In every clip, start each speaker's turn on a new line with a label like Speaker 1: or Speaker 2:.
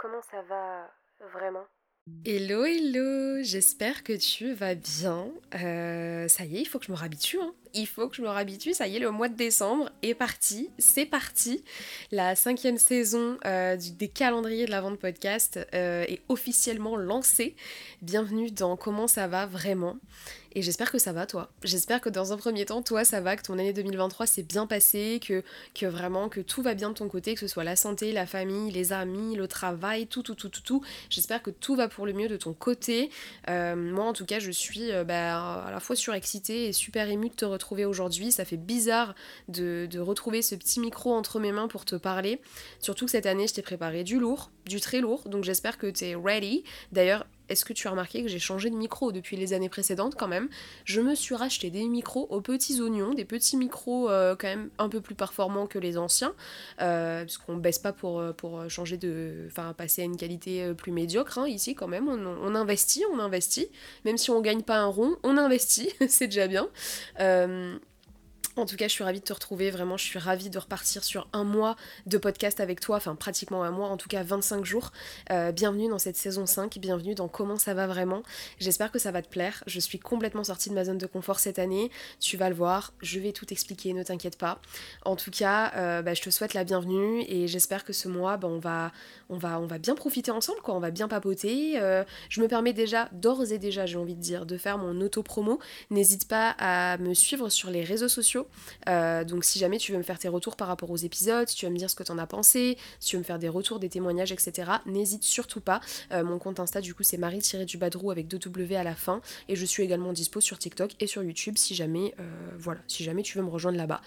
Speaker 1: comment ça va vraiment?
Speaker 2: Hello, hello, j'espère que tu vas bien. Euh, ça y est, il faut que je me réhabitue. Hein. Il faut que je me réhabitue. Ça y est, le mois de décembre est parti. C'est parti. La cinquième saison euh, des calendriers de la vente podcast euh, est officiellement lancée. Bienvenue dans Comment ça va vraiment. Et j'espère que ça va toi. J'espère que dans un premier temps, toi ça va, que ton année 2023 s'est bien passée, que, que vraiment que tout va bien de ton côté, que ce soit la santé, la famille, les amis, le travail, tout, tout, tout, tout, tout. J'espère que tout va pour le mieux de ton côté. Euh, moi en tout cas, je suis bah, à la fois surexcitée et super émue de te retrouver aujourd'hui. Ça fait bizarre de, retrouver ce petit micro entre mes mains pour te parler. Surtout que cette année, je t'ai préparé du lourd, du très lourd, donc j'espère que tu es ready. D'ailleurs, est-ce que tu as remarqué que j'ai changé de micro depuis les années précédentes quand même? Je me suis racheté des micros aux petits oignons, des petits micros euh, quand même un peu plus performants que les anciens, euh, puisqu'on baisse pas pour, euh, pour changer de. Enfin, passer à une qualité plus médiocre hein, ici quand même. On, on, investit, on investit. Même si on gagne pas un rond, on investit, c'est déjà bien. En tout cas, je suis ravie de te retrouver. Vraiment, je suis ravie de repartir sur un mois de podcast avec toi. Enfin, pratiquement un mois, en tout cas 25 jours. Euh, bienvenue dans cette saison 5. Bienvenue dans Comment ça va vraiment. J'espère que ça va te plaire. Je suis complètement sortie de ma zone de confort cette année. Tu vas le voir. Je vais tout expliquer, ne t'inquiète pas. En tout cas, euh, bah, je te souhaite la bienvenue et j'espère que ce mois, bah, on, va, on, va, on va bien profiter ensemble. Quoi. On va bien papoter. Euh, je me permets déjà, d'ores et déjà, j'ai envie de dire, de faire mon auto-promo. N'hésite pas à me suivre sur les réseaux sociaux euh, donc si jamais tu veux me faire tes retours par rapport aux épisodes, si tu veux me dire ce que tu en as pensé, si tu veux me faire des retours, des témoignages, etc., n'hésite surtout pas. Euh, mon compte Insta du coup c'est Marie-du-Badrou avec 2W à la fin. Et je suis également dispo sur TikTok et sur YouTube si jamais, euh, voilà, si jamais tu veux me rejoindre là-bas.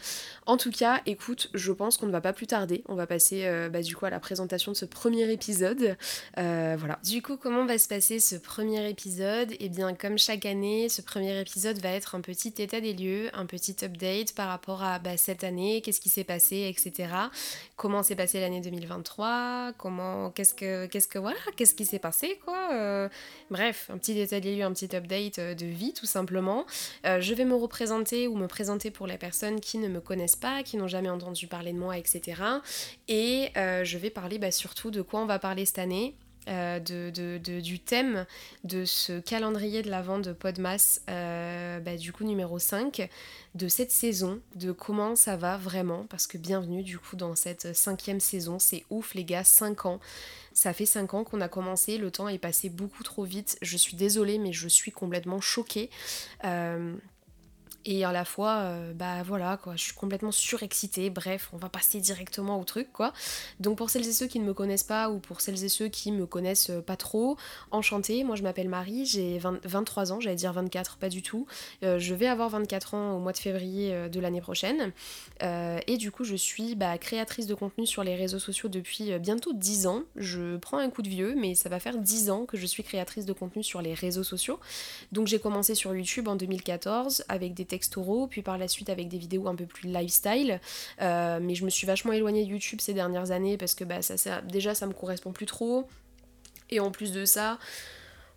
Speaker 2: En tout cas, écoute, je pense qu'on ne va pas plus tarder. On va passer bah, du coup à la présentation de ce premier épisode. voilà. Du coup, comment va se passer ce premier épisode? Eh bien, comme chaque année, ce premier épisode va être un petit état des lieux, un petit update par rapport à bah, cette année, qu'est-ce qui s'est passé, etc. Comment s'est passé l'année 2023, comment, qu'est-ce que, qu'est-ce que, voilà, qu'est-ce qui s'est passé, quoi. Euh, bref, un petit détail des un petit update euh, de vie, tout simplement. Euh, je vais me représenter ou me présenter pour les personnes qui ne me connaissent pas, qui n'ont jamais entendu parler de moi, etc. Et je vais parler bah, surtout de quoi on va parler cette année, euh, de, du thème de ce calendrier de la vente de Podmas, euh, bah, du coup numéro 5, de cette saison, de comment ça va vraiment, parce que bienvenue du coup dans cette cinquième saison, c'est ouf les gars, 5 ans. Ça fait 5 ans qu'on a commencé, le temps est passé beaucoup trop vite, je suis désolée mais je suis complètement choquée. Euh, et à la fois euh, bah voilà quoi je suis complètement surexcitée. Bref on va passer directement au truc quoi. Donc pour celles et ceux qui ne me connaissent pas ou pour celles et ceux qui me connaissent euh, pas trop enchantée. Moi je m'appelle Marie j'ai 23 ans j'allais dire 24 pas du tout. Euh, je vais avoir 24 ans au mois de février de l'année prochaine. Et du coup je suis bah, créatrice de contenu sur les réseaux sociaux depuis bientôt 10 ans. Je prends un coup de vieux mais ça va faire 10 ans que je suis créatrice de contenu sur les réseaux sociaux. Donc j'ai commencé sur YouTube en 2014 avec des textoro, puis par la suite avec des vidéos un peu plus lifestyle. Euh, mais je me suis vachement éloignée de YouTube ces dernières années parce que bah, ça, déjà ça me correspond plus trop. Et en plus de ça,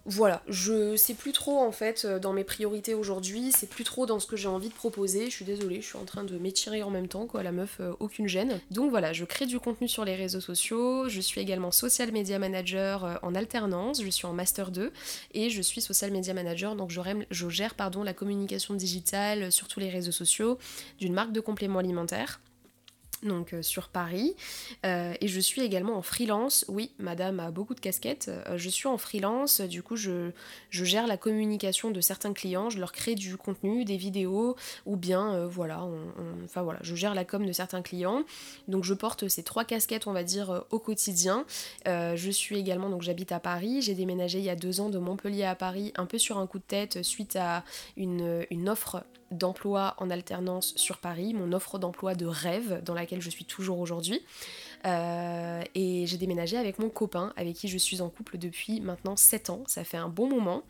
Speaker 2: voilà, je sais plus trop en fait euh, dans mes priorités aujourd'hui, c'est plus trop dans ce que j'ai envie de proposer. Je suis désolée, je suis en train de m'étirer en même temps, quoi, la meuf, euh, aucune gêne. Donc voilà, je crée du contenu sur les réseaux sociaux, je suis également social media manager euh, en alternance, je suis en master 2 et je suis social media manager, donc je, gère la communication digitale sur tous les réseaux sociaux d'une marque de compléments alimentaires donc euh, sur Paris. Euh, et je suis également en freelance. Oui, madame a beaucoup de casquettes. Euh, je suis en freelance, du coup je, gère la communication de certains clients, je leur crée du contenu, des vidéos, ou bien voilà, enfin voilà, je gère la com de certains clients. Donc je porte ces trois casquettes, on va dire, au quotidien. je suis également, donc j'habite à Paris, j'ai déménagé il y a deux ans de Montpellier à Paris, un peu sur un coup de tête suite à une, une offre d'emploi en alternance sur Paris, mon offre d'emploi de rêve dans laquelle je suis toujours aujourd'hui. Euh, et j'ai déménagé avec mon copain avec qui je suis en couple depuis maintenant 7 ans, ça fait un bon moment.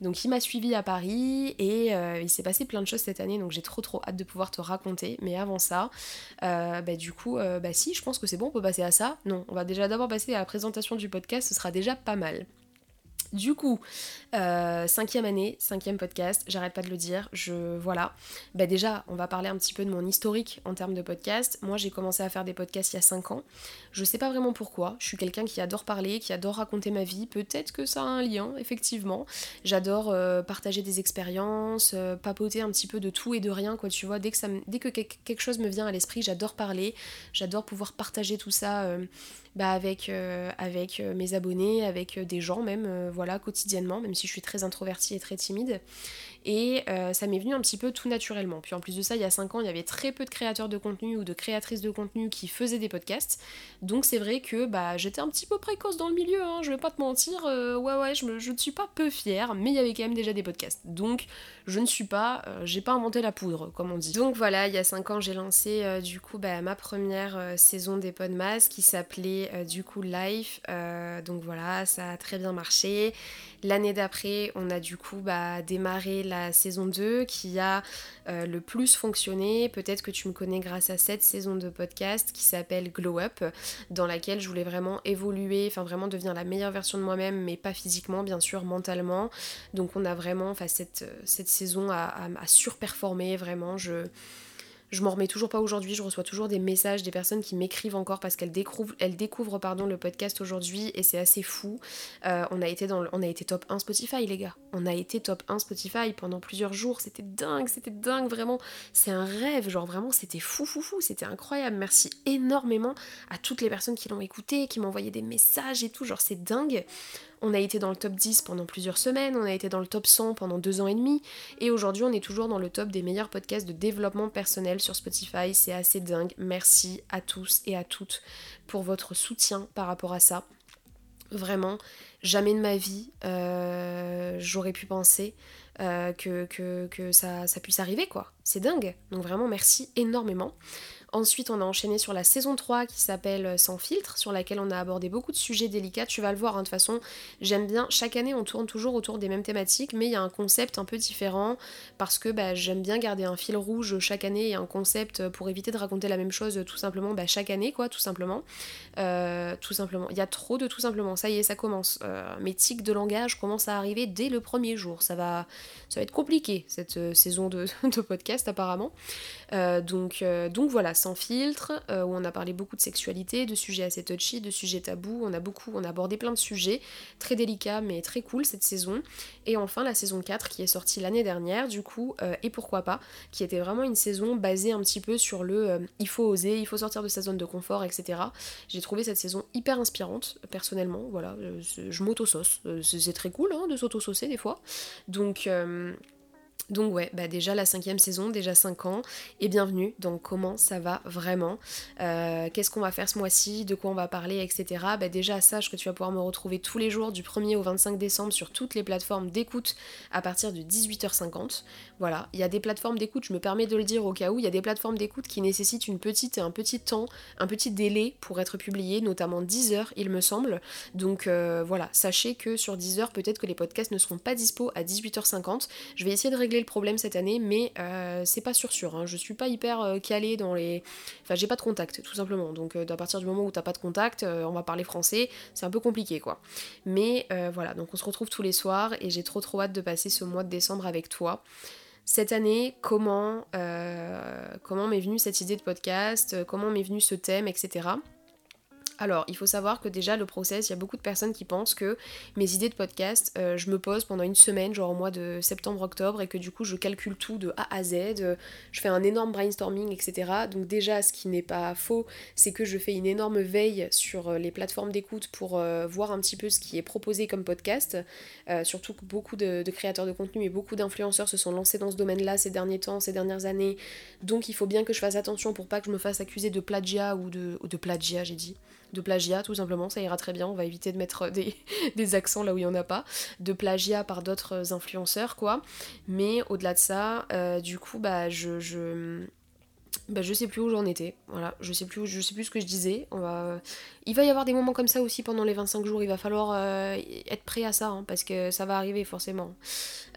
Speaker 2: Donc il m'a suivi à Paris et euh, il s'est passé plein de choses cette année donc j'ai trop trop hâte de pouvoir te raconter. Mais avant ça, euh, bah, du coup, bah si, je pense que c'est bon, on peut passer à ça. Non, on va déjà d'abord passer à la présentation du podcast, ce sera déjà pas mal. Du coup, euh, cinquième année, cinquième podcast, j'arrête pas de le dire, je voilà. Bah déjà, on va parler un petit peu de mon historique en termes de podcast. Moi, j'ai commencé à faire des podcasts il y a 5 ans. Je sais pas vraiment pourquoi. Je suis quelqu'un qui adore parler, qui adore raconter ma vie. Peut-être que ça a un lien, effectivement. J'adore euh, partager des expériences, euh, papoter un petit peu de tout et de rien, quoi. Tu vois, que ça, dès que quelque chose me vient à l'esprit, j'adore parler. J'adore pouvoir partager tout ça bah, avec, euh, euh, mes abonnés, avec euh, des gens même, voilà, quotidiennement, même si je suis très introvertie et très timide. Et ça m'est venu un petit peu tout naturellement. Puis en plus de ça, il y a 5 ans, il y avait très peu de créateurs de contenu ou de créatrices de contenu qui faisaient des podcasts. Donc c'est vrai que bah, j'étais un petit peu précoce dans le milieu, hein, je vais pas te mentir. ouais, ouais, je, je ne suis pas peu fière, mais il y avait quand même déjà des podcasts. Donc je ne suis pas, j'ai pas inventé la poudre, comme on dit. Donc voilà, il y a 5 ans, j'ai lancé du coup bah, ma première saison des Podmas qui s'appelait euh, du coup. Euh, donc voilà, ça a très bien marché. L'année d'après, on a du coup bah, démarré la saison 2 qui a euh, le plus fonctionné. Peut-être que tu me connais grâce à cette saison de podcast qui s'appelle Glow Up, dans laquelle je voulais vraiment évoluer, enfin vraiment devenir la meilleure version de moi-même, mais pas physiquement, bien sûr, mentalement. Donc on a vraiment, enfin cette, cette saison a, a surperformé, vraiment. Je je m'en remets toujours pas aujourd'hui, je reçois toujours des messages des personnes qui m'écrivent encore parce qu'elles découvrent, pardon, le podcast aujourd'hui et c'est assez fou. Euh, on, a été dans on a été top 1 Spotify les gars. On a été top 1 Spotify pendant plusieurs jours, c'était dingue, c'était dingue vraiment. C'est un rêve, genre vraiment c'était fou fou fou, c'était incroyable. Merci énormément à toutes les personnes qui l'ont écouté, qui m'ont envoyé des messages et tout, genre c'est dingue. On a été dans le top 10 pendant plusieurs semaines, on a été dans le top 100 pendant deux ans et demi, et aujourd'hui on est toujours dans le top des meilleurs podcasts de développement personnel sur Spotify. C'est assez dingue. Merci à tous et à toutes pour votre soutien par rapport à ça. Vraiment, jamais de ma vie euh, j'aurais pu penser euh, que, ça, ça, puisse arriver quoi. C'est dingue. Donc vraiment merci énormément. Ensuite, on a enchaîné sur la saison 3 qui s'appelle euh, Sans filtre, sur laquelle on a abordé beaucoup de sujets délicats. Tu vas le voir, hein, de toute façon, j'aime bien. Chaque année, on tourne toujours autour des mêmes thématiques, mais il y a un concept un peu différent parce que bah, j'aime bien garder un fil rouge chaque année et un concept pour éviter de raconter la même chose tout simplement bah, chaque année, quoi, tout simplement. Euh, tout simplement. Il y a trop de tout simplement. Ça y est, ça commence. Euh, mes tics de langage commencent à arriver dès le premier jour. Ça va, ça va être compliqué cette saison de, podcast apparemment. donc, donc voilà sans filtre, euh, où on a parlé beaucoup de sexualité, de sujets assez touchy, de sujets tabous. On a beaucoup, on a abordé plein de sujets très délicats mais très cool cette saison. Et enfin la saison 4 qui est sortie l'année dernière, du coup, euh, et pourquoi pas, qui était vraiment une saison basée un petit peu sur le euh, il faut oser, il faut sortir de sa zone de confort, etc. J'ai trouvé cette saison hyper inspirante, personnellement, voilà, je m'auto-sauce. C'est très cool hein, de s'auto-saucer des fois. Donc donc ouais, bah déjà la cinquième saison, déjà 5 ans, et bienvenue dans comment ça va vraiment, euh, qu'est-ce qu'on va faire ce mois-ci, de quoi on va parler, etc. Bah déjà sache que tu vas pouvoir me retrouver tous les jours du 1er au 25 décembre sur toutes les plateformes d'écoute à partir de 18h50. Voilà, il y a des plateformes d'écoute, je me permets de le dire au cas où, il y a des plateformes d'écoute qui nécessitent une petite, un petit temps, un petit délai pour être publiées, notamment 10 heures il me semble. Donc euh, voilà, sachez que sur 10 heures peut-être que les podcasts ne seront pas dispo à 18h50. Je vais essayer de régler le problème cette année, mais euh, c'est pas sûr sûr. Hein. Je suis pas hyper euh, calée dans les. Enfin, j'ai pas de contact, tout simplement. Donc, euh, à partir du moment où t'as pas de contact, on va parler français, c'est un peu compliqué, quoi. Mais voilà, donc on se retrouve tous les soirs et j'ai trop trop hâte de passer ce mois de décembre avec toi. Cette année, comment, comment m'est venue cette idée de podcast, comment m'est venu ce thème, etc. Alors, il faut savoir que déjà, le process, il y a beaucoup de personnes qui pensent que mes idées de podcast, euh, je me pose pendant une semaine, genre au mois de septembre-octobre, et que du coup, je calcule tout de A à Z, euh, je fais un énorme brainstorming, etc. Donc, déjà, ce qui n'est pas faux, c'est que je fais une énorme veille sur euh, les plateformes d'écoute pour voir un petit peu ce qui est proposé comme podcast. surtout que beaucoup de, créateurs de contenu et beaucoup d'influenceurs se sont lancés dans ce domaine-là ces derniers temps, ces dernières années. Donc, il faut bien que je fasse attention pour pas que je me fasse accuser de plagiat ou de, ou de plagiat, j'ai dit de plagiat tout simplement, ça ira très bien, on va éviter de mettre des, accents là où il n'y en a pas, de plagiat par d'autres influenceurs quoi. Mais au-delà de ça, euh, du coup bah je, bah, je sais plus où j'en étais. Voilà, je sais plus je sais plus ce que je disais. On va... Il va y avoir des moments comme ça aussi pendant les 25 jours. Il va falloir euh, être prêt à ça, hein, parce que ça va arriver forcément.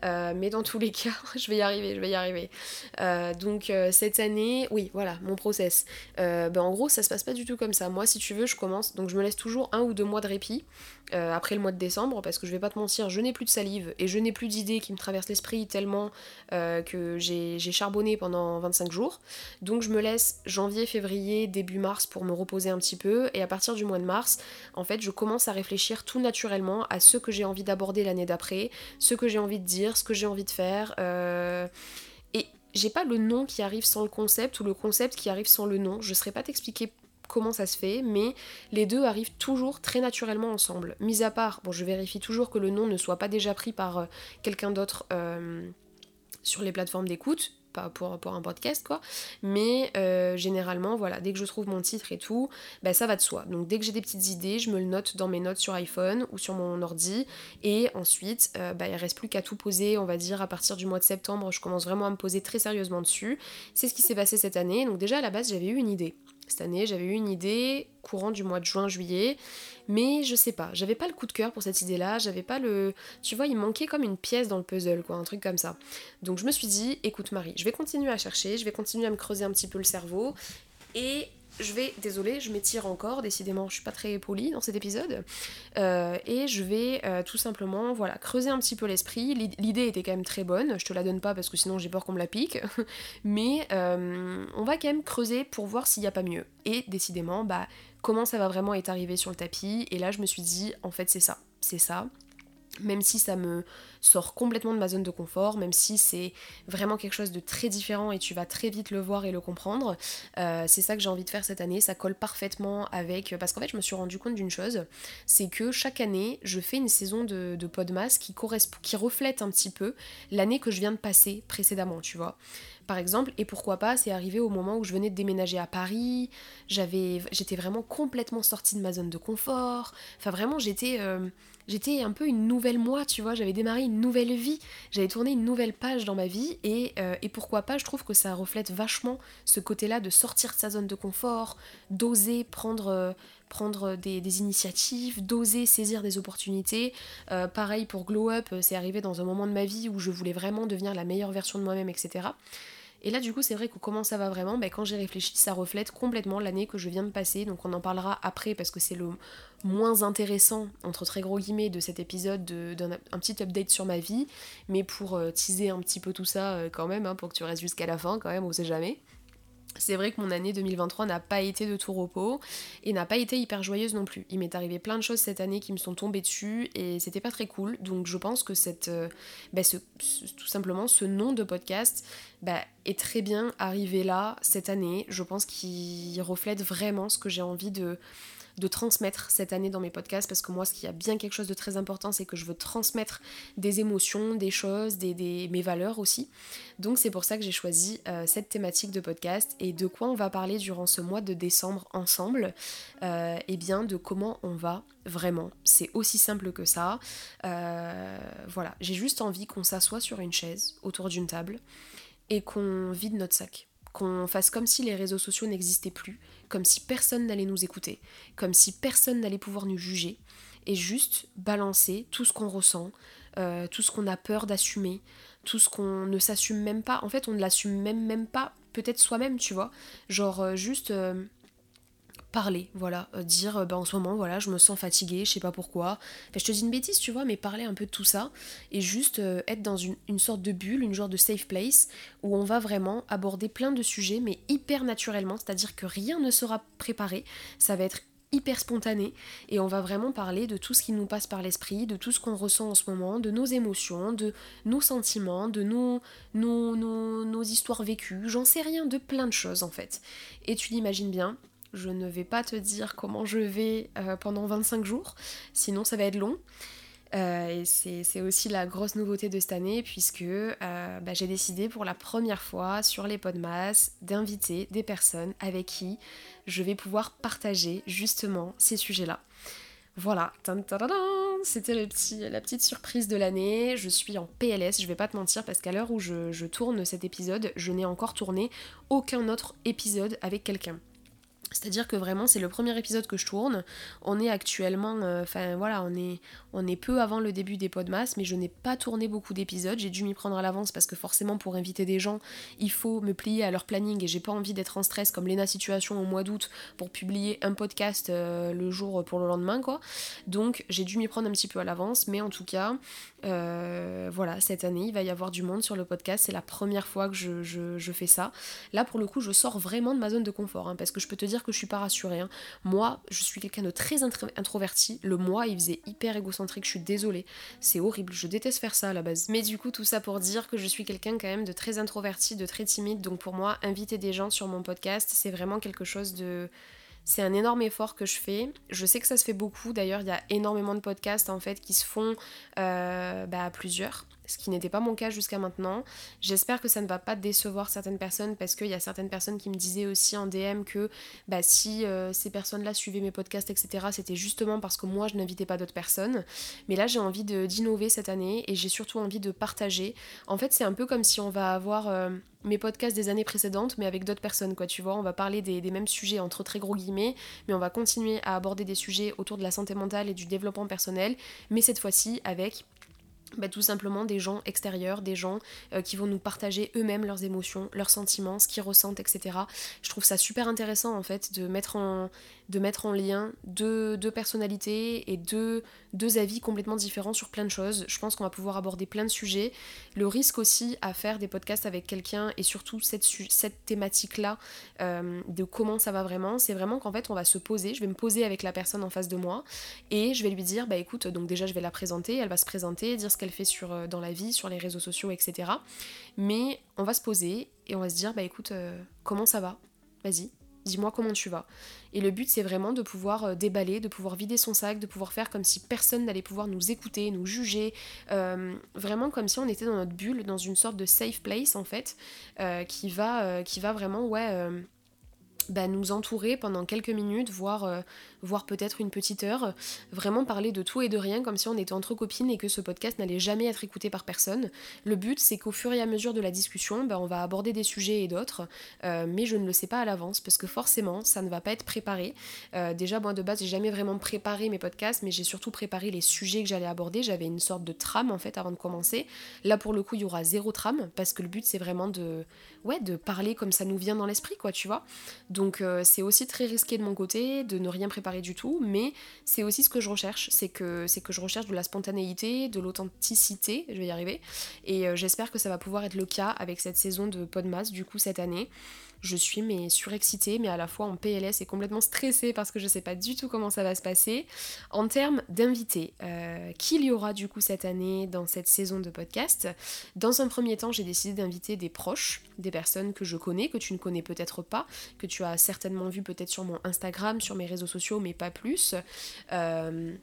Speaker 2: Euh, mais dans tous les cas, je vais y arriver, je vais y arriver. Euh, donc cette année, oui, voilà, mon process. Ben, en gros, ça se passe pas du tout comme ça. Moi, si tu veux, je commence. Donc je me laisse toujours un ou deux mois de répit. après le mois de décembre, parce que je vais pas te mentir, je n'ai plus de salive et je n'ai plus d'idées qui me traversent l'esprit tellement que j'ai charbonné pendant 25 jours. Donc je me laisse janvier, février, début mars pour me reposer un petit peu et à partir du mois de mars, en fait, je commence à réfléchir tout naturellement à ce que j'ai envie d'aborder l'année d'après, ce que j'ai envie de dire, ce que j'ai envie de faire. Euh, et j'ai pas le nom qui arrive sans le concept ou le concept qui arrive sans le nom. Je saurais pas t'expliquer comment ça se fait, mais les deux arrivent toujours très naturellement ensemble. Mis à part, bon, je vérifie toujours que le nom ne soit pas déjà pris par euh, quelqu'un d'autre euh, sur les plateformes d'écoute, pour, un podcast quoi. Mais euh, généralement, voilà, dès que je trouve mon titre et tout, bah, ça va de soi. Donc dès que j'ai des petites idées, je me le note dans mes notes sur iPhone ou sur mon ordi. Et ensuite, euh, bah, il reste plus qu'à tout poser, on va dire à partir du mois de septembre, je commence vraiment à me poser très sérieusement dessus. C'est ce qui s'est passé cette année. Donc déjà à la base, j'avais eu une idée. Cette année, j'avais eu une idée courant du mois de juin-juillet, mais je sais pas, j'avais pas le coup de cœur pour cette idée-là, j'avais pas le. Tu vois, il manquait comme une pièce dans le puzzle, quoi, un truc comme ça. Donc je me suis dit, écoute Marie, je vais continuer à chercher, je vais continuer à me creuser un petit peu le cerveau, et je vais, désolé, je m'étire encore, décidément, je suis pas très polie dans cet épisode, euh, et je vais euh, tout simplement, voilà, creuser un petit peu l'esprit. L'idée était quand même très bonne, je te la donne pas parce que sinon j'ai peur qu'on me la pique, mais euh, on va quand même creuser pour voir s'il n'y a pas mieux. Et décidément, bah, comment ça va vraiment être arrivé sur le tapis, et là je me suis dit, en fait c'est ça, c'est ça, même si ça me sort complètement de ma zone de confort, même si c'est vraiment quelque chose de très différent et tu vas très vite le voir et le comprendre. Euh, c'est ça que j'ai envie de faire cette année, ça colle parfaitement avec... Parce qu'en fait je me suis rendu compte d'une chose, c'est que chaque année je fais une saison de, de Podmas qui, correspond, qui reflète un petit peu l'année que je viens de passer précédemment, tu vois par exemple, et pourquoi pas, c'est arrivé au moment où je venais de déménager à Paris, j'avais, j'étais vraiment complètement sortie de ma zone de confort, enfin vraiment j'étais, euh, j'étais un peu une nouvelle moi, tu vois, j'avais démarré une nouvelle vie, j'avais tourné une nouvelle page dans ma vie, et, euh, et pourquoi pas, je trouve que ça reflète vachement ce côté-là de sortir de sa zone de confort, d'oser prendre... Euh, prendre des, initiatives, d'oser saisir des opportunités. pareil pour Glow Up, c'est arrivé dans un moment de ma vie où je voulais vraiment devenir la meilleure version de moi-même, etc. Et là, du coup, c'est vrai que comment ça va vraiment ben, Quand j'ai réfléchi, ça reflète complètement l'année que je viens de passer. Donc, on en parlera après parce que c'est le moins intéressant, entre très gros guillemets, de cet épisode, d'un petit update sur ma vie. Mais pour euh, teaser un petit peu tout ça, euh, quand même, hein, pour que tu restes jusqu'à la fin, quand même, on sait jamais. C'est vrai que mon année 2023 n'a pas été de tout repos et n'a pas été hyper joyeuse non plus. Il m'est arrivé plein de choses cette année qui me sont tombées dessus et c'était pas très cool. Donc je pense que cette, euh, bah, tout simplement ce nom de podcast bah, est très bien arrivé là cette année. Je pense qu'il reflète vraiment ce que j'ai envie de, de transmettre cette année dans mes podcasts parce que moi, ce qui a bien quelque chose de très important, c'est que je veux transmettre des émotions, des choses, des, mes valeurs aussi. Donc c'est pour ça que j'ai choisi euh, cette thématique de podcast et de quoi on va parler durant ce mois de décembre ensemble. Euh, eh bien, de comment on va vraiment. C'est aussi simple que ça. Euh, voilà, j'ai juste envie qu'on s'assoie sur une chaise autour d'une table et qu'on vide notre sac qu'on fasse comme si les réseaux sociaux n'existaient plus, comme si personne n'allait nous écouter, comme si personne n'allait pouvoir nous juger, et juste balancer tout ce qu'on ressent, euh, tout ce qu'on a peur d'assumer, tout ce qu'on ne s'assume même pas. En fait, on ne l'assume même, même pas, peut-être soi-même, tu vois. Genre, euh, juste. Euh, parler, voilà, euh, dire bah, en ce moment voilà je me sens fatiguée, je sais pas pourquoi. je te dis une bêtise tu vois, mais parler un peu de tout ça et juste euh, être dans une, sorte de bulle, une genre de safe place où on va vraiment aborder plein de sujets mais hyper naturellement, c'est-à-dire que rien ne sera préparé, ça va être hyper spontané et on va vraiment parler de tout ce qui nous passe par l'esprit, de tout ce qu'on ressent en ce moment, de nos émotions, de nos sentiments, de nos, nos, nos, nos histoires vécues, j'en sais rien, de plein de choses en fait. Et tu l'imagines bien, je ne vais pas te dire comment je vais euh, pendant 25 jours, sinon ça va être long. Euh, et c'est aussi la grosse nouveauté de cette année puisque euh, bah, j'ai décidé pour la première fois sur les Podmas d'inviter des personnes avec qui je vais pouvoir partager justement ces sujets-là. Voilà, c'était la petite surprise de l'année. Je suis en PLS, je vais pas te mentir, parce qu'à l'heure où je tourne cet épisode, je n'ai encore tourné aucun autre épisode avec quelqu'un. C'est-à-dire que vraiment c'est le premier épisode que je tourne. On est actuellement, euh, enfin voilà, on est, on est peu avant le début des Podmas, mais je n'ai pas tourné beaucoup d'épisodes. J'ai dû m'y prendre à l'avance parce que forcément pour inviter des gens, il faut me plier à leur planning et j'ai pas envie d'être en stress comme Lena Situation au mois d'août pour publier un podcast euh, le jour pour le lendemain quoi. Donc j'ai dû m'y prendre un petit peu à l'avance, mais en tout cas, euh, voilà, cette année il va y avoir du monde sur le podcast. C'est la première fois que je, fais ça. Là pour le coup, je sors vraiment de ma zone de confort hein, parce que je peux te dire que je suis pas rassurée. Hein. Moi, je suis quelqu'un de très introverti. Le moi, il faisait hyper égocentrique. Je suis désolée. C'est horrible. Je déteste faire ça à la base. Mais du coup, tout ça pour dire que je suis quelqu'un quand même de très introverti, de très timide. Donc pour moi, inviter des gens sur mon podcast, c'est vraiment quelque chose de c'est un énorme effort que je fais. Je sais que ça se fait beaucoup. D'ailleurs, il y a énormément de podcasts en fait qui se font euh, bah, à plusieurs ce qui n'était pas mon cas jusqu'à maintenant. J'espère que ça ne va pas décevoir certaines personnes parce qu'il y a certaines personnes qui me disaient aussi en DM que bah, si euh, ces personnes-là suivaient mes podcasts, etc., c'était justement parce que moi je n'invitais pas d'autres personnes. Mais là j'ai envie d'innover cette année et j'ai surtout envie de partager. En fait c'est un peu comme si on va avoir... Euh, mes podcasts des années précédentes, mais avec d'autres personnes, quoi, tu vois. On va parler des, des, mêmes sujets entre très gros guillemets, mais on va continuer à aborder des sujets autour de la santé mentale et du développement personnel, mais cette fois-ci avec bah, tout simplement des gens extérieurs, des gens euh, qui vont nous partager eux-mêmes leurs émotions, leurs sentiments, ce qu'ils ressentent, etc. Je trouve ça super intéressant en fait de mettre en, de mettre en lien deux, personnalités et deux, avis complètement différents sur plein de choses. Je pense qu'on va pouvoir aborder plein de sujets. Le risque aussi à faire des podcasts avec quelqu'un et surtout cette, thématique-là euh, de comment ça va vraiment, c'est vraiment qu'en fait on va se poser, je vais me poser avec la personne en face de moi et je vais lui dire bah écoute, donc déjà je vais la présenter, elle va se présenter, dire ce qu'elle fait euh, dans la vie, sur les réseaux sociaux, etc. Mais on va se poser et on va se dire bah écoute, euh, comment ça va? Vas-y, dis-moi comment tu vas. Et le but c'est vraiment de pouvoir euh, déballer, de pouvoir vider son sac, de pouvoir faire comme si personne n'allait pouvoir nous écouter, nous juger, euh, vraiment comme si on était dans notre bulle, dans une sorte de safe place en fait, euh, qui, va, qui va vraiment, ouais bah, nous entourer pendant quelques minutes, voire, euh, voire peut-être une petite heure, vraiment parler de tout et de rien comme si on était entre copines et que ce podcast n'allait jamais être écouté par personne. Le but c'est qu'au fur et à mesure de la discussion, bah, on va aborder des sujets et d'autres, euh, mais je ne le sais pas à l'avance parce que forcément ça ne va pas être préparé. Euh, déjà moi de base j'ai jamais vraiment préparé mes podcasts, mais j'ai surtout préparé les sujets que j'allais aborder. J'avais une sorte de trame en fait avant de commencer. Là pour le coup il y aura zéro trame parce que le but c'est vraiment de ouais, de parler comme ça nous vient dans l'esprit, quoi, tu vois. Donc euh, c'est aussi très risqué de mon côté de ne rien préparer du tout, mais c'est aussi ce que je recherche, c'est que, que je recherche de la spontanéité, de l'authenticité, je vais y arriver, et euh, j'espère que ça va pouvoir être le cas avec cette saison de Podmas, du coup, cette année je suis mais surexcitée, mais à la fois en PLS et complètement stressée parce que je sais pas du tout comment ça va se passer. En termes d'invités, euh, qu'il y aura du coup cette année dans cette saison de podcast Dans un premier temps, j'ai décidé d'inviter des proches, des personnes que je connais, que tu ne connais peut-être pas, que tu as certainement vu peut-être sur mon Instagram, sur mes réseaux sociaux, mais pas plus. Euh,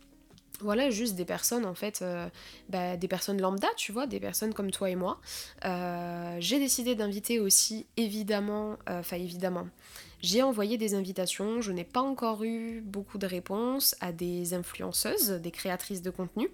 Speaker 2: voilà, juste des personnes en fait, euh, bah, des personnes lambda, tu vois, des personnes comme toi et moi. Euh, j'ai décidé d'inviter aussi, évidemment, euh, enfin évidemment, j'ai envoyé des invitations, je n'ai pas encore eu beaucoup de réponses à des influenceuses, des créatrices de contenu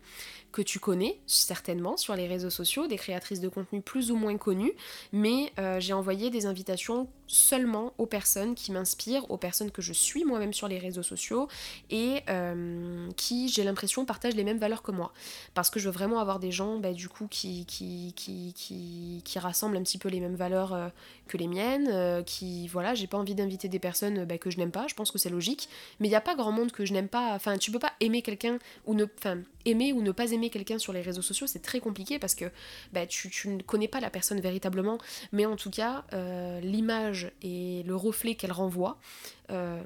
Speaker 2: que tu connais certainement sur les réseaux sociaux, des créatrices de contenu plus ou moins connues, mais j'ai envoyé des invitations seulement aux personnes qui m'inspirent, aux personnes que je suis moi-même sur les réseaux sociaux et euh, qui, j'ai l'impression, partagent les mêmes valeurs que moi. Parce que je veux vraiment avoir des gens, bah, du coup, qui, qui, qui, qui, rassemblent un petit peu les mêmes valeurs euh, que les miennes, euh, qui, voilà, j'ai pas envie d'inviter des personnes bah, que je n'aime pas, je pense que c'est logique, mais il n'y a pas grand monde que je n'aime pas, enfin, tu peux pas aimer quelqu'un ou ne, enfin, aimer ou ne pas aimer quelqu'un sur les réseaux sociaux, c'est très compliqué parce que bah, tu, tu, ne connais pas la personne véritablement, mais en tout cas, l'image et le reflet qu'elle renvoie. Euh,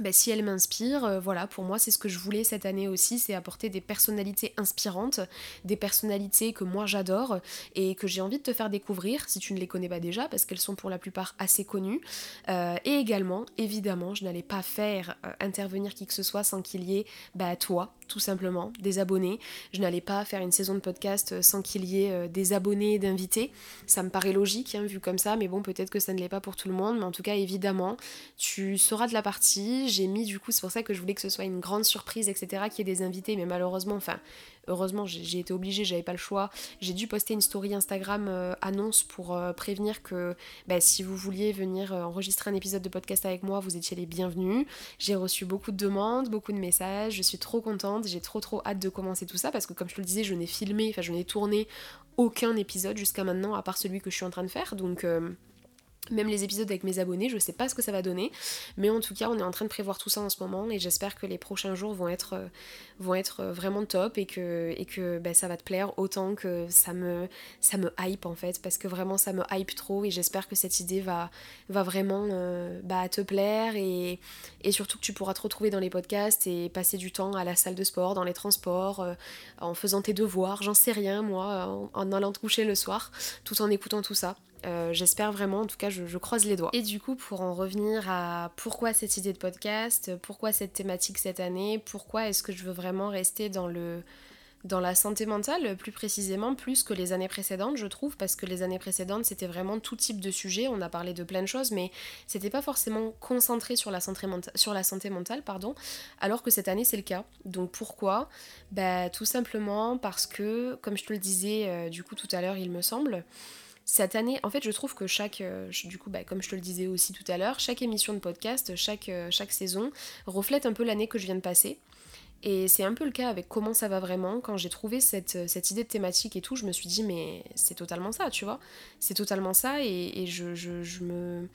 Speaker 2: bah, si elle m'inspire, euh, voilà, pour moi c'est ce que je voulais cette année aussi, c'est apporter des personnalités inspirantes, des personnalités que moi j'adore et que j'ai envie de te faire découvrir si tu ne les connais pas déjà, parce qu'elles sont pour la plupart assez connues. Euh, et également, évidemment, je n'allais pas faire intervenir qui que ce soit sans qu'il y ait bah, toi tout simplement, des abonnés. Je n'allais pas faire une saison de podcast sans qu'il y ait des abonnés et d'invités. Ça me paraît logique, hein, vu comme ça, mais bon, peut-être que ça ne l'est pas pour tout le monde. Mais en tout cas, évidemment, tu seras de la partie. J'ai mis, du coup, c'est pour ça que je voulais que ce soit une grande surprise, etc., qu'il y ait des invités, mais malheureusement, enfin, heureusement, j'ai été obligée, j'avais pas le choix. J'ai dû poster une story Instagram euh, annonce pour euh, prévenir que bah, si vous vouliez venir euh, enregistrer un épisode de podcast avec moi, vous étiez les bienvenus. J'ai reçu beaucoup de demandes, beaucoup de messages, je suis trop contente, j'ai trop trop hâte de commencer tout ça parce que comme je te le disais, je n'ai filmé, enfin je n'ai tourné aucun épisode jusqu'à maintenant à part celui que je suis en train de faire. Donc même les épisodes avec mes abonnés, je sais pas ce que ça va donner, mais en tout cas, on est en train de prévoir tout ça en ce moment et j'espère que les prochains jours vont être, euh, vont euh, vraiment top et que, et que bah, ça va te plaire autant que ça me, ça hype en fait, parce que vraiment ça me hype trop et j'espère que cette idée va, va vraiment euh, bah, te plaire et, surtout que tu pourras te retrouver dans les podcasts et passer du temps à la salle de sport, dans les transports, en faisant tes devoirs, j'en sais rien moi, en allant te coucher le soir, tout en écoutant tout ça. Euh, j'espère vraiment, en tout cas, je, croise les doigts. Et du coup, pour en revenir à pourquoi cette idée de podcast, pourquoi cette thématique cette année, pourquoi est-ce que je veux vraiment rester dans le dans la santé mentale, plus précisément, plus que les années précédentes, je trouve, parce que les années précédentes, c'était vraiment tout type de sujet, on a parlé de plein de choses, mais c'était pas forcément concentré sur la santé, sur la santé mentale, pardon, alors que cette année, c'est le cas. Donc pourquoi? Bah tout simplement parce que, comme je te le disais euh, du coup tout à l'heure, il me semble, cette année, en fait, je trouve que chaque, euh, du coup, bah, comme je te le disais aussi tout à l'heure, chaque émission de podcast, chaque, euh, chaque saison reflète un peu l'année que je viens de passer. Et c'est un peu le cas avec comment ça va vraiment. Quand j'ai trouvé cette, cette, idée de thématique et tout, je me suis dit, mais c'est totalement ça, tu vois. C'est totalement ça et, je, je, me,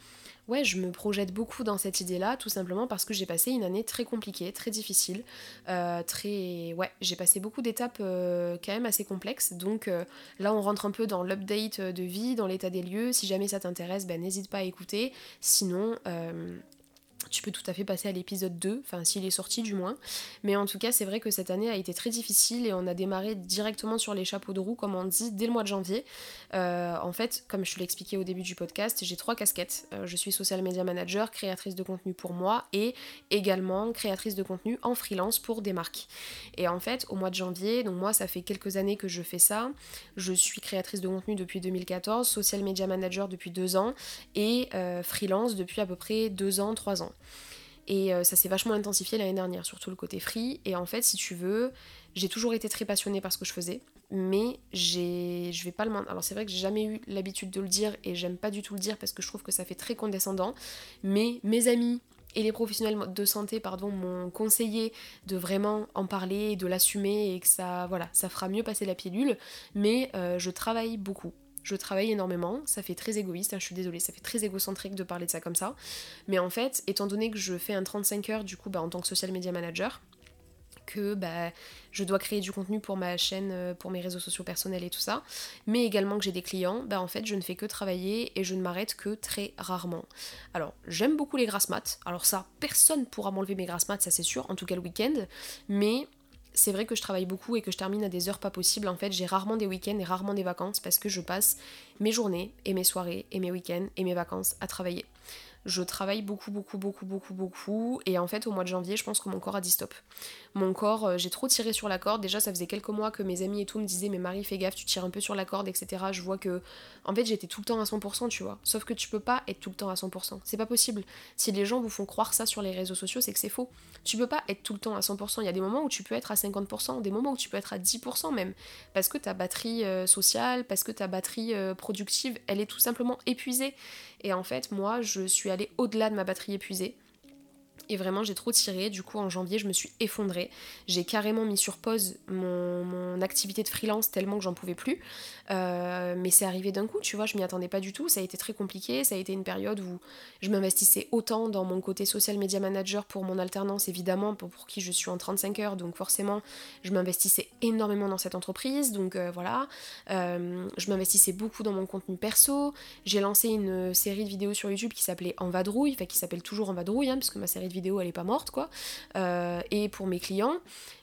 Speaker 2: ouais, je me projette beaucoup dans cette idée-là, tout simplement parce que j'ai passé une année très compliquée, très difficile, euh, très, ouais, j'ai passé beaucoup d'étapes euh, quand même assez complexes. Donc euh, là, on rentre un peu dans l'update de vie, dans l'état des lieux. Si jamais ça t'intéresse, ben n'hésite pas à écouter. Sinon, tu peux tout à fait passer à l'épisode 2, enfin s'il est sorti du moins. Mais en tout cas, c'est vrai que cette année a été très difficile et on a démarré directement sur les chapeaux de roue, comme on dit, dès le mois de janvier. Euh, en fait, comme je te l'ai expliqué au début du podcast, j'ai trois casquettes. Euh, je suis social media manager, créatrice de contenu pour moi et également créatrice de contenu en freelance pour des marques. Et en fait, au mois de janvier, donc moi, ça fait quelques années que je fais ça. Je suis créatrice de contenu depuis 2014, social media manager depuis deux ans et euh, freelance depuis à peu près deux ans, trois ans. Et euh, ça s'est vachement intensifié l'année dernière, surtout le côté free. Et en fait, si tu veux, j'ai toujours été très passionnée par ce que je faisais, mais j'ai, je vais pas le Alors c'est vrai que j'ai jamais eu l'habitude de le dire et j'aime pas du tout le dire parce que je trouve que ça fait très condescendant. Mais mes amis et les professionnels de santé pardon m'ont conseillé de vraiment en parler, de l'assumer et que ça voilà ça fera mieux passer la pilule. Mais euh, je travaille beaucoup je travaille énormément, ça fait très égoïste, hein, je suis désolée, ça fait très égocentrique de parler de ça comme ça. Mais en fait, étant donné que je fais un 35 heures du coup bah, en tant que social media manager, que bah, je dois créer du contenu pour ma chaîne, euh, pour mes réseaux sociaux personnels et tout ça, mais également que j'ai des clients, bah en fait je ne fais que travailler et je ne m'arrête que très rarement. Alors j'aime beaucoup les grasses maths, alors ça personne pourra m'enlever mes grasses maths, ça c'est sûr, en tout cas le week-end, mais c'est vrai que je travaille beaucoup et que je termine à des heures pas possibles. En fait, j'ai rarement des week-ends et rarement des vacances parce que je passe mes journées et mes soirées et mes week-ends et mes vacances à travailler je travaille beaucoup, beaucoup, beaucoup, beaucoup, beaucoup. Et en fait, au mois de janvier, je pense que mon corps a dit stop. Mon corps, euh, j'ai trop tiré sur la corde. Déjà, ça faisait quelques mois que mes amis et tout me disaient, mais Marie, fais gaffe, tu tires un peu sur la corde, etc. Je vois que, en fait, j'étais tout le temps à 100%, tu vois. Sauf que tu peux pas être tout le temps à 100%. C'est pas possible. Si les gens vous font croire ça sur les réseaux sociaux, c'est que c'est faux. Tu peux pas être tout le temps à 100%. Il y a des moments où tu peux être à 50%, des moments où tu peux être à 10% même. Parce que ta batterie euh, sociale, parce que ta batterie euh, productive, elle est tout simplement épuisée. Et en fait, moi, je suis allée au-delà de ma batterie épuisée. Et vraiment, j'ai trop tiré. Du coup, en janvier, je me suis effondrée. J'ai carrément mis sur pause mon, activité de freelance tellement que j'en pouvais plus. Euh, mais c'est arrivé d'un coup, tu vois, je m'y attendais pas du tout. Ça a été très compliqué. Ça a été une période où je m'investissais autant dans mon côté social media manager pour mon alternance, évidemment, pour, qui je suis en 35 heures. Donc, forcément, je m'investissais énormément dans cette entreprise. Donc, euh, voilà. Euh, je m'investissais beaucoup dans mon contenu perso. J'ai lancé une série de vidéos sur YouTube qui s'appelait En vadrouille, enfin, qui s'appelle toujours En vadrouille, hein, parce que ma série de vidéo elle est pas morte quoi euh, et pour mes clients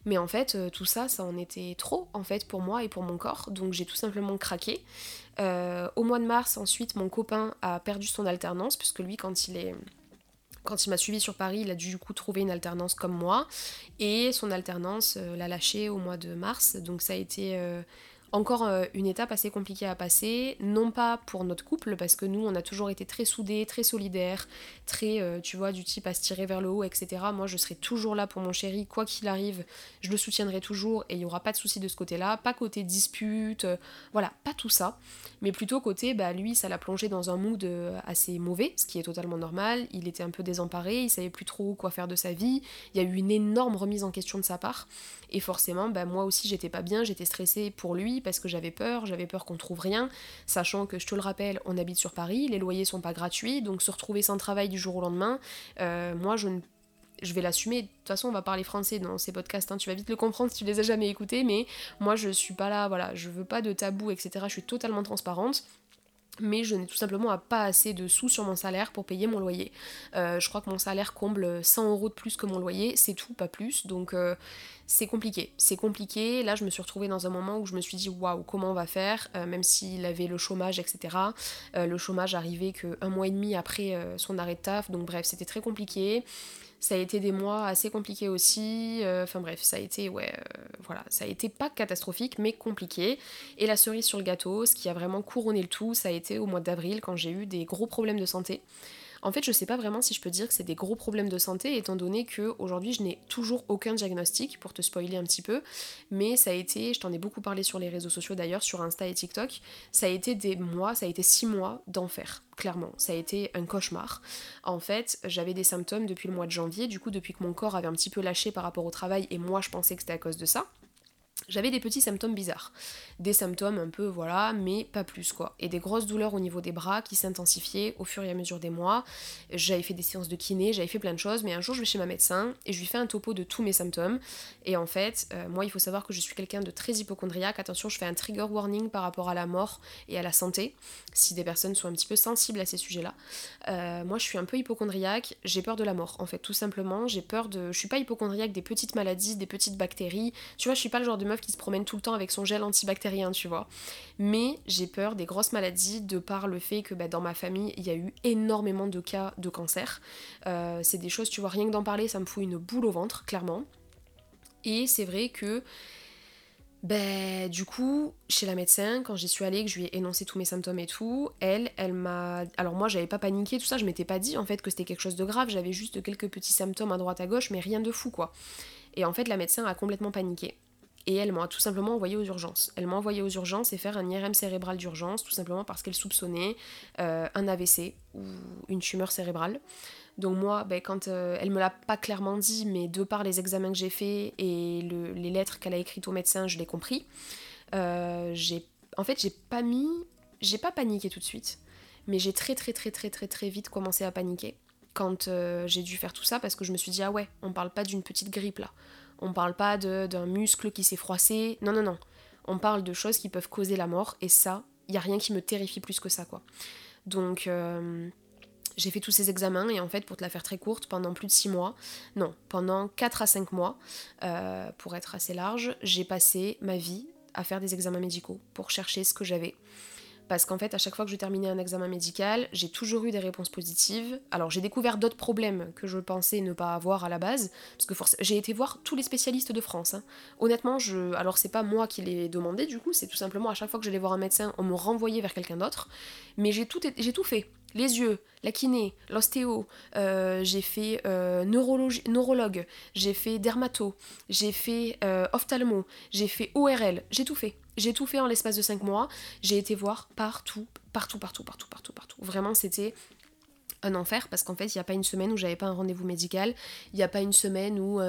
Speaker 2: mais en fait euh, tout ça ça en était trop en fait pour moi et pour mon corps donc j'ai tout simplement craqué euh, au mois de mars ensuite mon copain a perdu son alternance puisque lui quand il est quand il m'a suivi sur Paris, il a dû du coup trouver une alternance comme moi. Et son alternance l'a lâché au mois de mars. Donc ça a été encore euh, une étape assez compliquée à passer, non pas pour notre couple, parce que nous, on a toujours été très soudés, très solidaires, très, euh, tu vois, du type à se tirer vers le haut, etc. Moi, je serai toujours là pour mon chéri, quoi qu'il arrive, je le soutiendrai toujours, et il n'y aura pas de souci de ce côté-là, pas côté dispute, euh, voilà, pas tout ça, mais plutôt côté, bah lui, ça l'a plongé dans un mood assez mauvais, ce qui est totalement normal, il était un peu désemparé, il savait plus trop quoi faire de sa vie, il y a eu une énorme remise en question de sa part, et forcément, bah, moi aussi, j'étais pas bien, j'étais stressée pour lui, parce que j'avais peur, j'avais peur qu'on trouve rien, sachant que je te le rappelle, on habite sur Paris, les loyers sont pas gratuits, donc se retrouver sans travail du jour au lendemain, euh, moi je ne je vais l'assumer. De toute façon, on va parler français dans ces podcasts. Hein. Tu vas vite le comprendre si tu les as jamais écoutés. Mais moi, je suis pas là. Voilà, je veux pas de tabou, etc. Je suis totalement transparente mais je n'ai tout simplement pas assez de sous sur mon salaire pour payer mon loyer. Euh, je crois que mon salaire comble 100 euros de plus que mon loyer, c'est tout, pas plus, donc euh, c'est compliqué. C'est compliqué, là je me suis retrouvée dans un moment où je me suis dit waouh, comment on va faire, euh, même s'il avait le chômage, etc. le chômage arrivait qu'un mois et demi après son arrêt de taf, donc bref, c'était très compliqué. Ça a été des mois assez compliqués aussi. Euh, enfin bref, ça a été, ouais, euh, voilà, ça a été pas catastrophique, mais compliqué. Et la cerise sur le gâteau, ce qui a vraiment couronné le tout, ça a été au mois d'avril quand j'ai eu des gros problèmes de santé. En fait, je sais pas vraiment si je peux dire que c'est des gros problèmes de santé, étant donné que aujourd'hui je n'ai toujours aucun diagnostic, pour te spoiler un petit peu, mais ça a été, je t'en ai beaucoup parlé sur les réseaux sociaux d'ailleurs, sur Insta et TikTok, ça a été des mois, ça a été six mois d'enfer, clairement. Ça a été un cauchemar. En fait, j'avais des symptômes depuis le mois de janvier, du coup depuis que mon corps avait un petit peu lâché par rapport au travail, et moi je pensais que c'était à cause de ça j'avais des petits symptômes bizarres. Des symptômes un peu, voilà, mais pas plus quoi. Et des grosses douleurs au niveau des bras qui s'intensifiaient au fur et à mesure des mois. J'avais fait des séances de kiné, j'avais fait plein de choses, mais un jour je vais chez ma médecin et je lui fais un topo de tous mes symptômes. Et en fait, euh, moi il faut savoir que je suis quelqu'un de très hypochondriaque. Attention, je fais un trigger warning par rapport à la mort et à la santé, si des personnes sont un petit peu sensibles à ces sujets-là. Euh, moi je suis un peu hypochondriaque, j'ai peur de la mort en fait, tout simplement. J'ai peur de. Je suis pas hypochondriaque des petites maladies, des petites bactéries. Tu vois, je suis pas le genre de meuf qui se promène tout le temps avec son gel antibactérien, tu vois. Mais j'ai peur des grosses maladies de par le fait que bah, dans ma famille, il y a eu énormément de cas de cancer. Euh, c'est des choses, tu vois, rien que d'en parler, ça me fout une boule au ventre, clairement. Et c'est vrai que ben, du coup, chez la médecin, quand j'y suis allée, que je lui ai énoncé tous mes symptômes et tout, elle, elle m'a. Alors, moi, j'avais pas paniqué, tout ça, je m'étais pas dit en fait que c'était quelque chose de grave, j'avais juste quelques petits symptômes à droite à gauche, mais rien de fou quoi. Et en fait, la médecin a complètement paniqué et elle m'a tout simplement envoyé aux urgences. Elle m'a envoyé aux urgences et faire un IRM cérébral d'urgence, tout simplement parce qu'elle soupçonnait euh, un AVC ou une tumeur cérébrale. Donc moi, ben, quand euh, elle me l'a pas clairement dit, mais de par les examens que j'ai faits et les lettres qu'elle a écrites au médecin, je l'ai compris. Euh, j'ai, en fait, j'ai pas mis, j'ai pas paniqué tout de suite, mais j'ai très très très très très très vite commencé à paniquer quand j'ai dû faire tout ça parce que je me suis dit ah ouais, on parle pas d'une petite grippe là. On parle pas d'un muscle qui s'est froissé. Non, non, non. On parle de choses qui peuvent causer la mort. Et ça, il n'y a rien qui me terrifie plus que ça, quoi. Donc, euh, j'ai fait tous ces examens. Et en fait, pour te la faire très courte, pendant plus de 6 mois, non, pendant 4 à 5 mois, euh, pour être assez large, j'ai passé ma vie à faire des examens médicaux pour chercher ce que j'avais parce qu'en fait à chaque fois que je terminais un examen médical, j'ai toujours eu des réponses positives. Alors j'ai découvert d'autres problèmes que je pensais ne pas avoir à la base, parce que j'ai été voir tous les spécialistes de France. Hein. Honnêtement, je, alors c'est pas moi qui l'ai demandé du coup, c'est tout simplement à chaque fois que j'allais voir un médecin, on me renvoyait vers quelqu'un d'autre. Mais j'ai tout fait les yeux, la kiné, l'ostéo, euh, j'ai fait euh, neurologue, j'ai fait dermato, j'ai fait euh, ophtalmo, j'ai fait ORL, j'ai tout fait. J'ai tout fait en l'espace de 5 mois. J'ai été voir partout, partout, partout, partout, partout, partout. Vraiment, c'était un enfer parce qu'en fait, il n'y a pas une semaine où j'avais pas un rendez-vous médical. Il n'y a pas une semaine où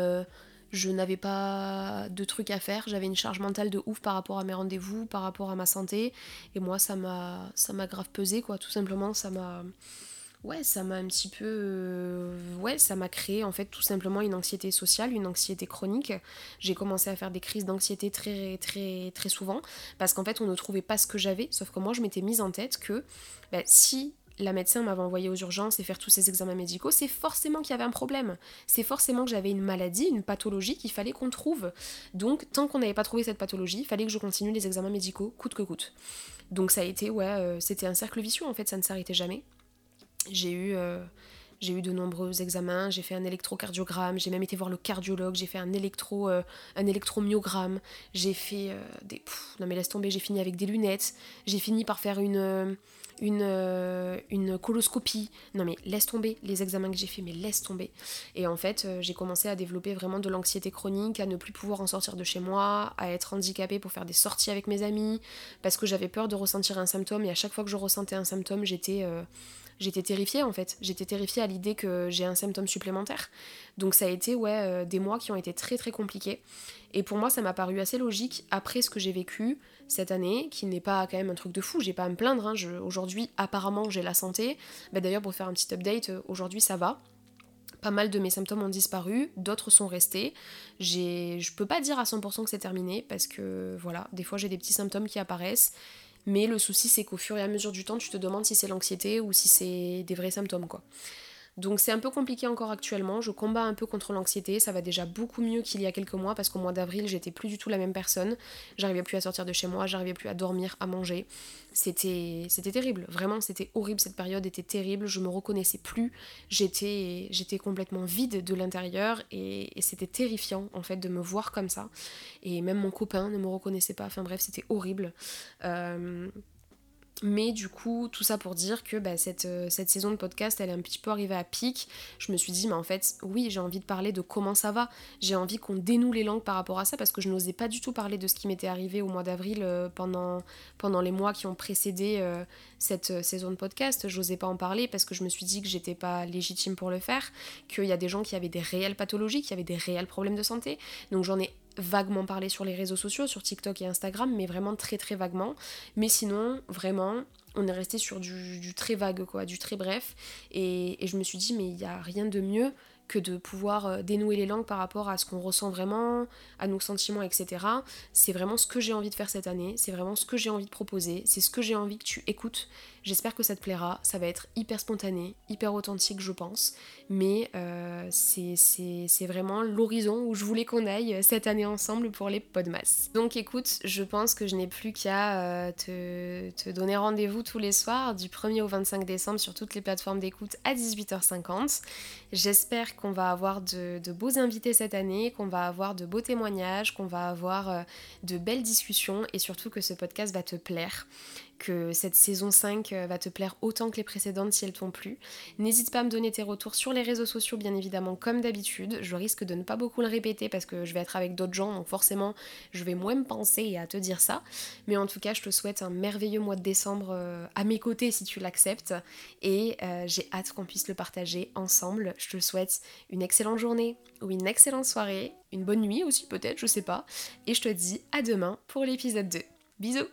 Speaker 2: je n'avais pas de trucs à faire, j'avais une charge mentale de ouf par rapport à mes rendez-vous, par rapport à ma santé, et moi ça m'a ça m'a grave pesé quoi, tout simplement ça m'a ouais, ça m'a un petit peu euh, ouais, ça m'a créé en fait tout simplement une anxiété sociale, une anxiété chronique. J'ai commencé à faire des crises d'anxiété très très très souvent. Parce qu'en fait on ne trouvait pas ce que j'avais, sauf que moi je m'étais mise en tête que bah, si la médecin m'avait envoyé aux urgences et faire tous ces examens médicaux, c'est forcément qu'il y avait un problème. C'est forcément que j'avais une maladie, une pathologie qu'il fallait qu'on trouve. Donc, tant qu'on n'avait pas trouvé cette pathologie, il fallait que je continue les examens médicaux, coûte que coûte. Donc, ça a été, ouais, euh, c'était un cercle vicieux en fait, ça ne s'arrêtait jamais. J'ai eu. Euh, J'ai eu de nombreux examens, j'ai fait un électrocardiogramme, j'ai même été voir le cardiologue, j'ai fait un électro euh, un électromyogramme, j'ai fait des non mais laisse tomber, j'ai fini avec des lunettes, j'ai fini par faire une euh, une, coloscopie. Non mais laisse tomber les examens que j'ai fait, mais laisse tomber. Et en fait, j'ai commencé à développer vraiment de l'anxiété chronique, à ne plus pouvoir en sortir de chez moi, à être handicapée pour faire des sorties avec mes amis, parce que j'avais peur de ressentir un symptôme et à chaque fois que je ressentais un symptôme, j'étais j'étais terrifiée en fait. J'étais terrifiée à l'idée que j'ai un symptôme supplémentaire. Donc ça a été ouais, euh, des mois qui ont été très très compliqués. Et pour moi, ça m'a paru assez logique après ce que j'ai vécu cette année, qui n'est pas quand même un truc de fou, j'ai pas à me plaindre. Hein. Aujourd'hui, apparemment, j'ai la santé. Bah, D'ailleurs, pour faire un petit update, euh, aujourd'hui ça va. Pas mal de mes symptômes ont disparu, d'autres sont restés. Je peux pas dire à 100% que c'est terminé parce que voilà, des fois j'ai des petits symptômes qui apparaissent mais le souci, c'est qu'au fur et à mesure du temps, tu te demandes si c'est l'anxiété ou si c'est des vrais symptômes, quoi. Donc c'est un peu compliqué encore actuellement, je combats un peu contre l'anxiété, ça va déjà beaucoup mieux qu'il y a quelques mois parce qu'au mois d'avril j'étais plus du tout la même personne, j'arrivais plus à sortir de chez moi, j'arrivais plus à dormir, à manger. C'était terrible, vraiment c'était horrible, cette période était terrible, je me reconnaissais plus, j'étais j'étais complètement vide de l'intérieur et, c'était terrifiant en fait de me voir comme ça. Et même mon copain ne me reconnaissait pas, enfin bref c'était horrible. Euh, mais du coup, tout ça pour dire que bah, cette, euh, cette, saison de podcast, elle est un petit peu arrivée à pic. Je me suis dit, mais en fait, oui, j'ai envie de parler de comment ça va. J'ai envie qu'on dénoue les langues par rapport à ça parce que je n'osais pas du tout parler de ce qui m'était arrivé au mois d'avril euh, pendant, pendant les mois qui ont précédé euh, cette saison de podcast. J'osais pas en parler parce que je me suis dit que j'étais pas légitime pour le faire, qu'il y a des gens qui avaient des réelles pathologies, qui avaient des réels problèmes de santé. Donc j'en ai vaguement parlé sur les réseaux sociaux, sur TikTok et Instagram, mais vraiment très très vaguement. Mais sinon, vraiment, on est resté sur du, très vague, quoi, du très bref. Et, et je me suis dit, mais il n'y a rien de mieux que de pouvoir euh, dénouer les langues par rapport à ce qu'on ressent vraiment, à nos sentiments, etc. C'est vraiment ce que j'ai envie de faire cette année, c'est vraiment ce que j'ai envie de proposer, c'est ce que j'ai envie que tu écoutes. J'espère que ça te plaira, ça va être hyper spontané, hyper authentique je pense, mais euh, c'est vraiment l'horizon où je voulais qu'on aille cette année ensemble pour les Podmas. Donc écoute, je pense que je n'ai plus qu'à euh, te, donner rendez-vous tous les soirs du 1er au 25 décembre sur toutes les plateformes d'écoute à 18h50. J'espère qu'on va avoir de, beaux invités cette année, qu'on va avoir de beaux témoignages, qu'on va avoir euh, de belles discussions et surtout que ce podcast va te plaire que cette saison 5 euh, va te plaire autant que les précédentes si elles t'ont plu. N'hésite pas à me donner tes retours sur les réseaux sociaux, bien évidemment, comme d'habitude. Je risque de ne pas beaucoup le répéter parce que je vais être avec d'autres gens, donc forcément, je vais moins me penser à te dire ça. Mais en tout cas, je te souhaite un merveilleux mois de décembre euh, à mes côtés si tu l'acceptes. Et euh, j'ai hâte qu'on puisse le partager ensemble. Je te souhaite une excellente journée ou une excellente soirée, une bonne nuit aussi peut-être, je sais pas. Et je te dis à demain pour l'épisode 2. Bisous